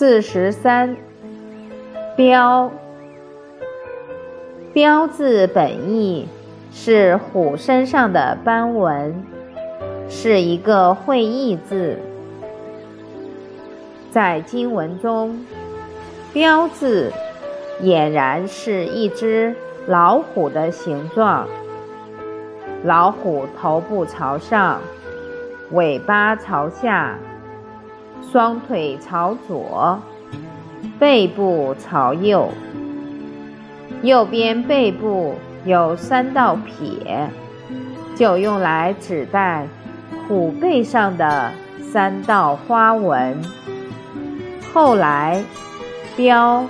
四十三，标。标字本意是虎身上的斑纹，是一个会意字。在经文中，标字俨然是一只老虎的形状。老虎头部朝上，尾巴朝下。双腿朝左，背部朝右。右边背部有三道撇，就用来指代虎背上的三道花纹。后来，标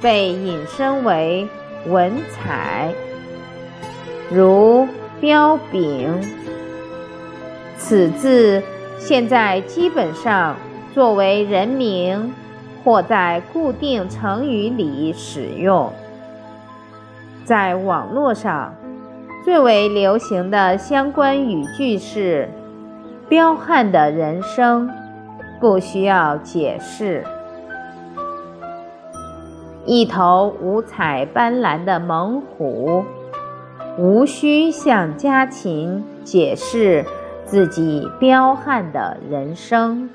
被引申为文采，如标炳。此字现在基本上。作为人名，或在固定成语里使用。在网络上，最为流行的相关语句是：“彪悍的人生，不需要解释。”一头五彩斑斓的猛虎，无需向家禽解释自己彪悍的人生。